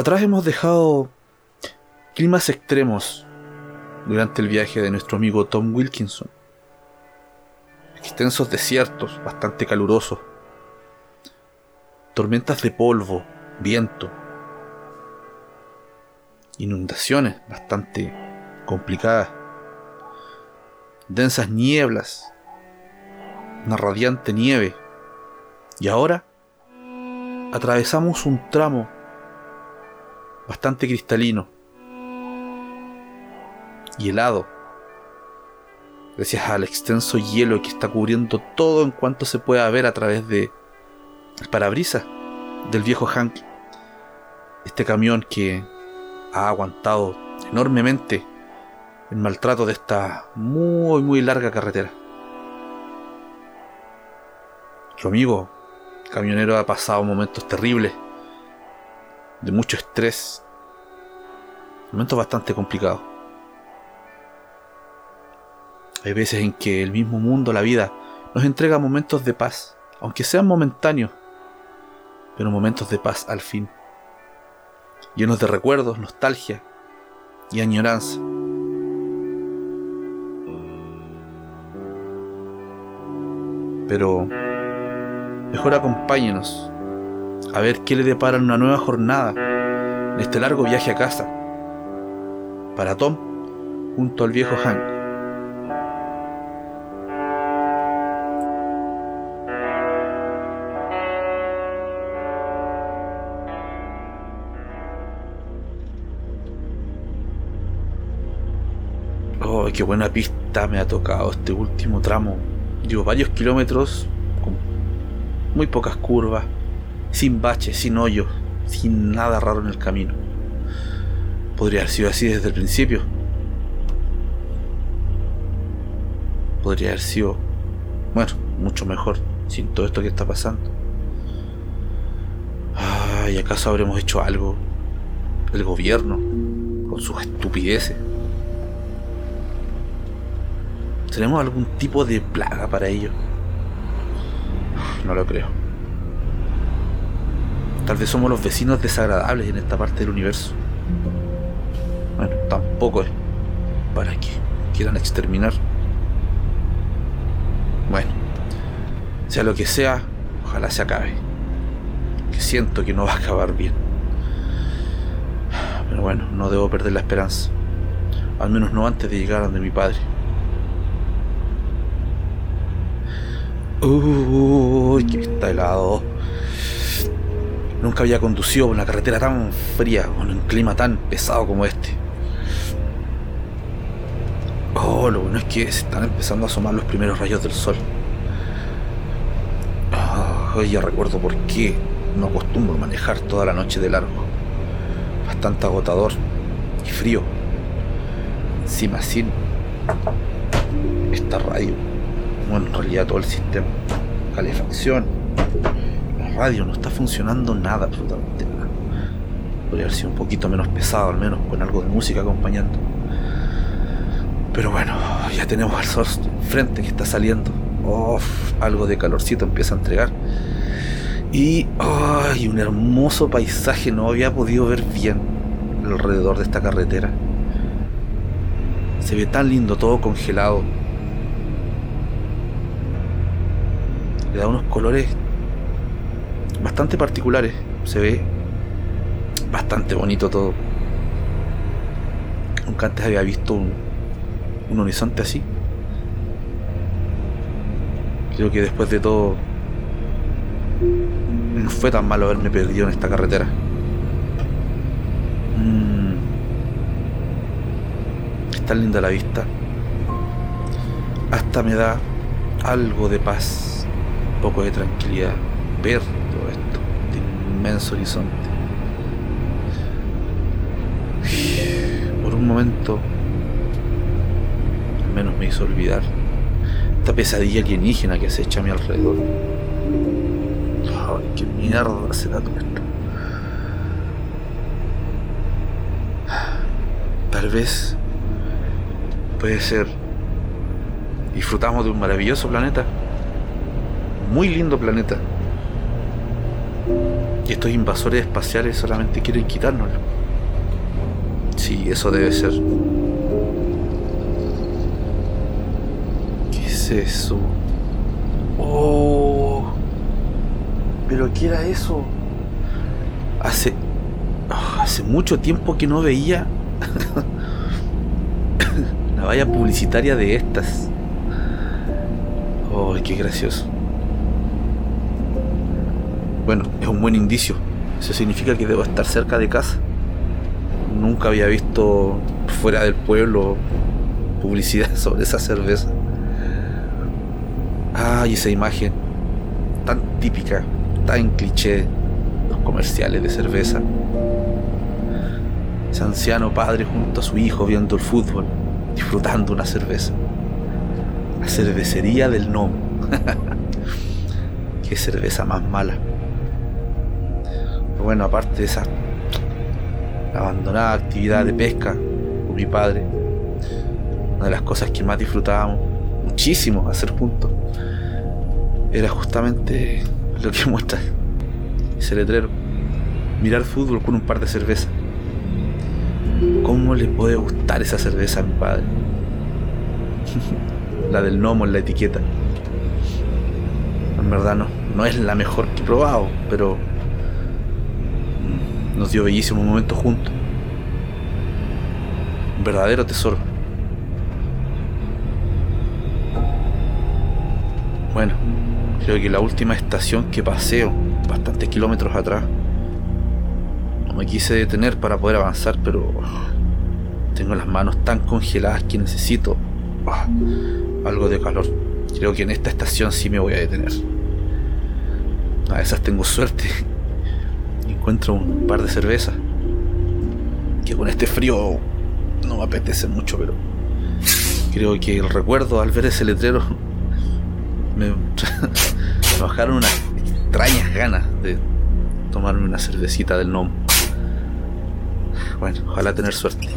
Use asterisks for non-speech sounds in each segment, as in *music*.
Atrás hemos dejado climas extremos durante el viaje de nuestro amigo Tom Wilkinson. Extensos desiertos bastante calurosos. Tormentas de polvo, viento. Inundaciones bastante complicadas. Densas nieblas. Una radiante nieve. Y ahora atravesamos un tramo bastante cristalino y helado, gracias al extenso hielo que está cubriendo todo en cuanto se pueda ver a través de parabrisas del viejo Hank. Este camión que ha aguantado enormemente el maltrato de esta muy muy larga carretera. Su amigo camionero ha pasado momentos terribles, de mucho estrés, momentos bastante complicados. Hay veces en que el mismo mundo, la vida, nos entrega momentos de paz, aunque sean momentáneos, pero momentos de paz al fin, llenos de recuerdos, nostalgia y añoranza. Pero mejor acompáñenos a ver qué le depara una nueva jornada en este largo viaje a casa. Para Tom, junto al viejo Hank. qué buena pista me ha tocado este último tramo. Llevo varios kilómetros con muy pocas curvas, sin baches, sin hoyos, sin nada raro en el camino. Podría haber sido así desde el principio. Podría haber sido, bueno, mucho mejor sin todo esto que está pasando. Ay, ¿acaso habremos hecho algo? El gobierno, con sus estupideces. ¿Tenemos algún tipo de plaga para ello? No lo creo. Tal vez somos los vecinos desagradables en esta parte del universo. Bueno, tampoco es para que quieran exterminar. Bueno, sea lo que sea, ojalá se acabe. Que siento que no va a acabar bien. Pero bueno, no debo perder la esperanza. Al menos no antes de llegar donde mi padre. Uy, que está helado. Nunca había conducido por una carretera tan fría, con un clima tan pesado como este. Lo bueno es que se están empezando a asomar los primeros rayos del sol. Oh, ya recuerdo por qué no acostumbro manejar toda la noche de largo. Bastante agotador y frío. Encima sin esta radio bueno, en realidad todo el sistema, calefacción, la radio no está funcionando nada, absolutamente nada. Podría haber sido un poquito menos pesado, al menos con algo de música acompañando. Pero bueno, ya tenemos al sol frente que está saliendo. algo de calorcito empieza a entregar. Y ay, un hermoso paisaje, no había podido ver bien alrededor de esta carretera. Se ve tan lindo, todo congelado, le da unos colores bastante particulares. Se ve bastante bonito todo. Nunca antes había visto un, un horizonte así. Creo que después de todo no fue tan malo haberme perdido en esta carretera. Mm. Está linda la vista. Hasta me da algo de paz poco de tranquilidad ver todo esto, este inmenso horizonte. Por un momento, menos me hizo olvidar esta pesadilla alienígena que se echa a mi alrededor. Ay, qué mierda será todo esto. Tal vez puede ser. Disfrutamos de un maravilloso planeta muy lindo planeta. Y estos invasores espaciales solamente quieren quitárnoslo. Sí, eso debe ser. Es eso? Oh. ¿Pero qué era eso? Hace. Ah, hace mucho tiempo que no veía. *coughs* la valla publicitaria de estas. Oh, qué gracioso. Bueno, es un buen indicio. Eso significa que debo estar cerca de casa. Nunca había visto fuera del pueblo publicidad *laughs* sobre esa cerveza. Ay, esa imagen tan típica, tan cliché, los comerciales de cerveza. Ese anciano padre junto a su hijo viendo el fútbol, disfrutando una cerveza. La cervecería del NOM. *laughs* Qué cerveza más mala. Pero bueno, aparte de esa abandonada actividad de pesca con mi padre, una de las cosas que más disfrutábamos muchísimo hacer juntos era justamente lo que *laughs* muestra ese letrero. Mirar fútbol con un par de cervezas. ¿Cómo le puede gustar esa cerveza a mi padre? *laughs* la del gnomo en la etiqueta. En verdad no, no es la mejor que he probado, pero nos dio bellísimo momento juntos. Un verdadero tesoro. Bueno, creo que la última estación que paseo, bastantes kilómetros atrás, no me quise detener para poder avanzar, pero tengo las manos tan congeladas que necesito ah, algo de calor. Creo que en esta estación sí me voy a detener. A esas tengo suerte. Encuentro un par de cervezas. Que con este frío no me apetece mucho, pero creo que el recuerdo al ver ese letrero *laughs* me, bajaron unas extrañas ganas de tomarme una cervecita del NOM. Bueno, ojalá tener suerte.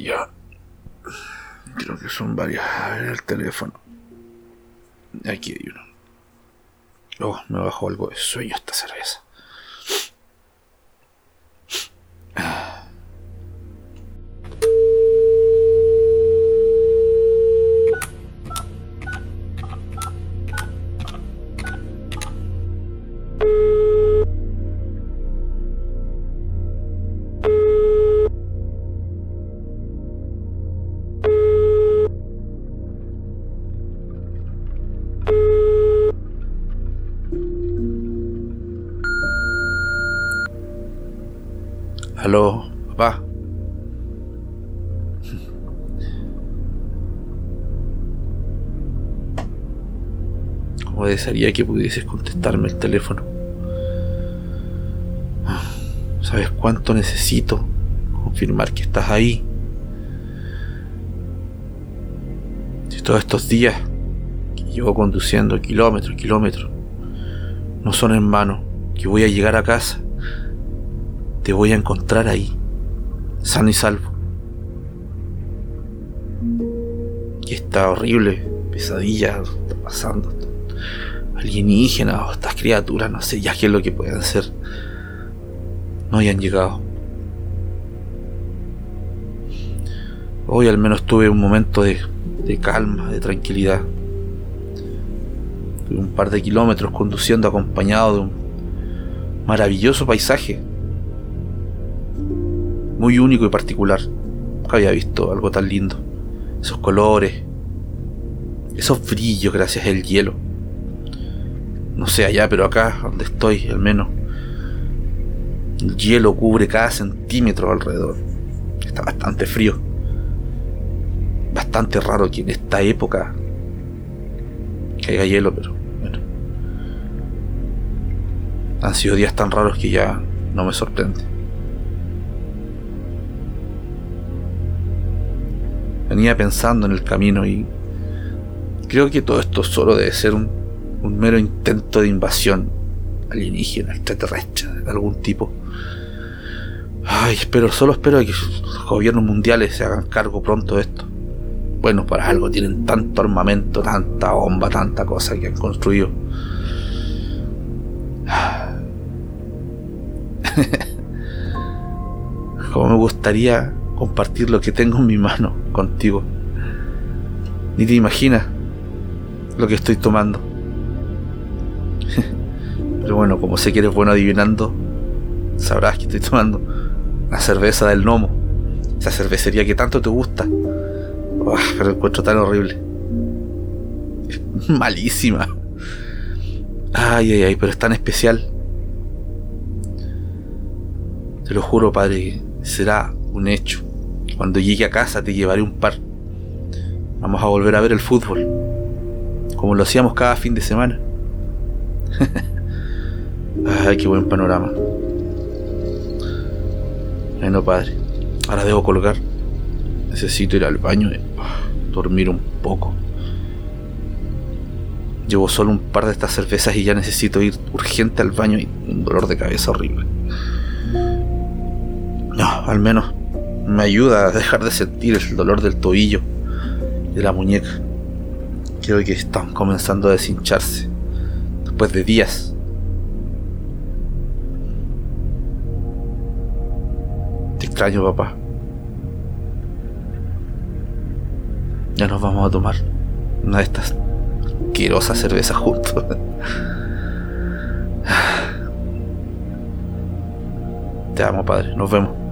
Ya. Creo que son varias. A ver el teléfono. Aquí hay uno. Oh, me bajó algo de sueño esta cerveza. Aló, papá. Como desearía que pudieses contestarme el teléfono. ¿Sabes cuánto necesito confirmar que estás ahí? Si todos estos días que llevo conduciendo kilómetros, kilómetros, no son en vano, que voy a llegar a casa te voy a encontrar ahí, sano y salvo. Y esta horrible pesadilla está pasando. Alienígenas o estas criaturas, no sé ya qué es lo que pueden ser. No hayan llegado. Hoy al menos tuve un momento de, de calma, de tranquilidad. Tuve un par de kilómetros conduciendo acompañado de un maravilloso paisaje muy único y particular. Nunca había visto algo tan lindo. Esos colores, esos brillos gracias al hielo. No sé allá, pero acá, donde estoy, al menos, el hielo cubre cada centímetro alrededor. Está bastante frío. Bastante raro que en esta época caiga hielo, pero bueno. Han sido días tan raros que ya no me sorprende. Venía pensando en el camino y creo que todo esto solo debe ser un, un mero intento de invasión alienígena, extraterrestre, de algún tipo. Ay, espero, solo espero que los gobiernos mundiales se hagan cargo pronto de esto. Bueno, para algo tienen tanto armamento, tanta bomba, tanta cosa que han construido. *sighs* Como me gustaría compartir lo que tengo en mi mano contigo. Ni te imaginas lo que estoy tomando. *laughs* Pero bueno, como sé que eres bueno adivinando, sabrás que estoy tomando la cerveza del gnomo. Esa cervecería que tanto te gusta. pero encuentro tan horrible. malísima. Ay, ay, ay, pero es tan especial. Te lo juro, padre, será un hecho. Cuando llegue a casa te llevaré un par. Vamos a volver a ver el fútbol. Como lo hacíamos cada fin de semana. *laughs* Ay, qué buen panorama. Bueno, padre. Ahora debo colgar. Necesito ir al baño y ah, dormir un poco. Llevo solo un par de estas cervezas y ya necesito ir urgente al baño y un dolor de cabeza horrible. No, al menos me ayuda a dejar de sentir el dolor del tobillo y de la muñeca. Creo que están comenzando a deshincharse después de días extraño, papá. Ya nos vamos a tomar una de estas asquerosas cervezas juntos. *laughs* Te amo, padre. Nos vemos.